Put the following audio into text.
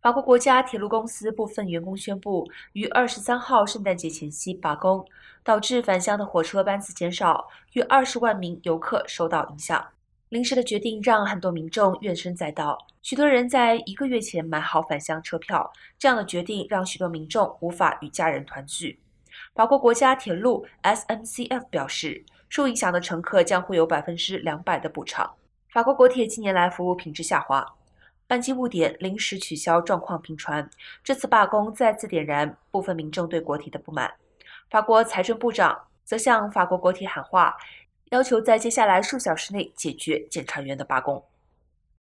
法国国家铁路公司部分员工宣布，于二十三号圣诞节前夕罢工，导致返乡的火车班次减少，约二十万名游客受到影响。临时的决定让很多民众怨声载道，许多人在一个月前买好返乡车票。这样的决定让许多民众无法与家人团聚。法国国家铁路 SNCF 表示，受影响的乘客将会有百分之两百的补偿。法国国铁近年来服务品质下滑。班机误点、临时取消状况频传，这次罢工再次点燃部分民众对国体的不满。法国财政部长则向法国国体喊话，要求在接下来数小时内解决检察员的罢工。